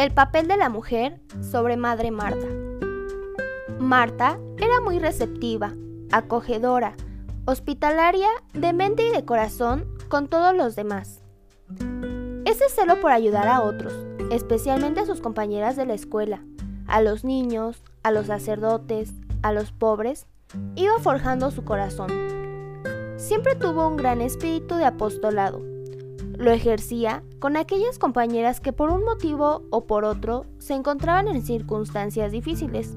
El papel de la mujer sobre Madre Marta. Marta era muy receptiva, acogedora, hospitalaria de mente y de corazón con todos los demás. Ese celo por ayudar a otros, especialmente a sus compañeras de la escuela, a los niños, a los sacerdotes, a los pobres, iba forjando su corazón. Siempre tuvo un gran espíritu de apostolado. Lo ejercía con aquellas compañeras que por un motivo o por otro se encontraban en circunstancias difíciles,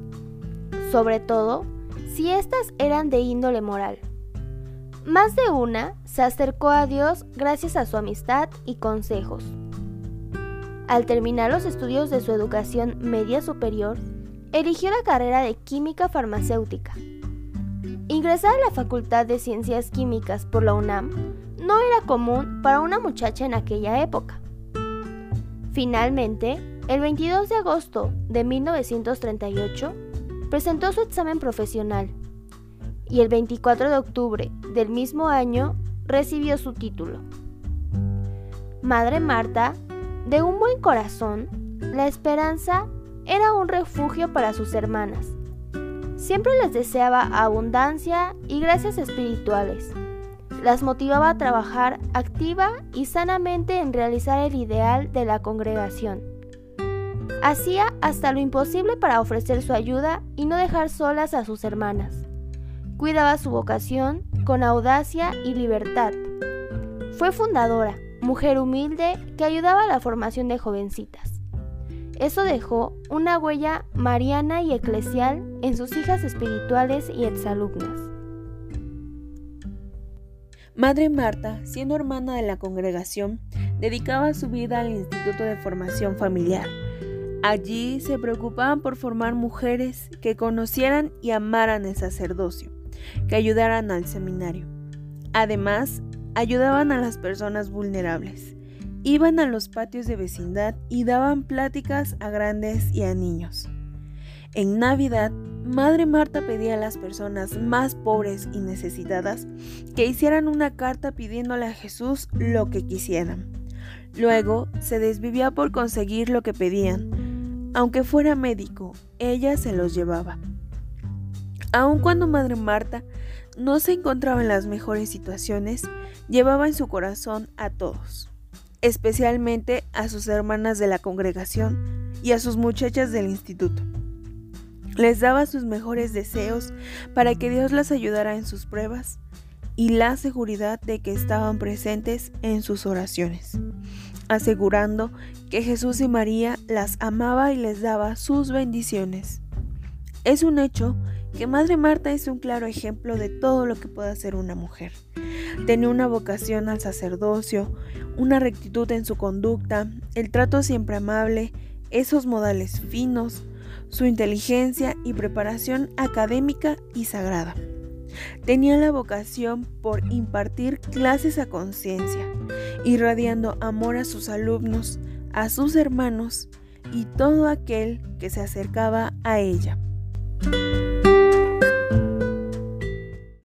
sobre todo si éstas eran de índole moral. Más de una se acercó a Dios gracias a su amistad y consejos. Al terminar los estudios de su educación media superior, eligió la carrera de química farmacéutica. Ingresar a la Facultad de Ciencias Químicas por la UNAM no era común para una muchacha en aquella época. Finalmente, el 22 de agosto de 1938, presentó su examen profesional y el 24 de octubre del mismo año recibió su título. Madre Marta, de un buen corazón, la esperanza era un refugio para sus hermanas. Siempre les deseaba abundancia y gracias espirituales. Las motivaba a trabajar activa y sanamente en realizar el ideal de la congregación. Hacía hasta lo imposible para ofrecer su ayuda y no dejar solas a sus hermanas. Cuidaba su vocación con audacia y libertad. Fue fundadora, mujer humilde que ayudaba a la formación de jovencitas. Eso dejó una huella mariana y eclesial en sus hijas espirituales y exalumnas. Madre Marta, siendo hermana de la congregación, dedicaba su vida al Instituto de Formación Familiar. Allí se preocupaban por formar mujeres que conocieran y amaran el sacerdocio, que ayudaran al seminario. Además, ayudaban a las personas vulnerables Iban a los patios de vecindad y daban pláticas a grandes y a niños. En Navidad, Madre Marta pedía a las personas más pobres y necesitadas que hicieran una carta pidiéndole a Jesús lo que quisieran. Luego se desvivía por conseguir lo que pedían. Aunque fuera médico, ella se los llevaba. Aun cuando Madre Marta no se encontraba en las mejores situaciones, llevaba en su corazón a todos especialmente a sus hermanas de la congregación y a sus muchachas del instituto. Les daba sus mejores deseos para que Dios las ayudara en sus pruebas y la seguridad de que estaban presentes en sus oraciones, asegurando que Jesús y María las amaba y les daba sus bendiciones. Es un hecho que Madre Marta es un claro ejemplo de todo lo que puede hacer una mujer. Tenía una vocación al sacerdocio, una rectitud en su conducta, el trato siempre amable, esos modales finos, su inteligencia y preparación académica y sagrada. Tenía la vocación por impartir clases a conciencia, irradiando amor a sus alumnos, a sus hermanos y todo aquel que se acercaba a ella.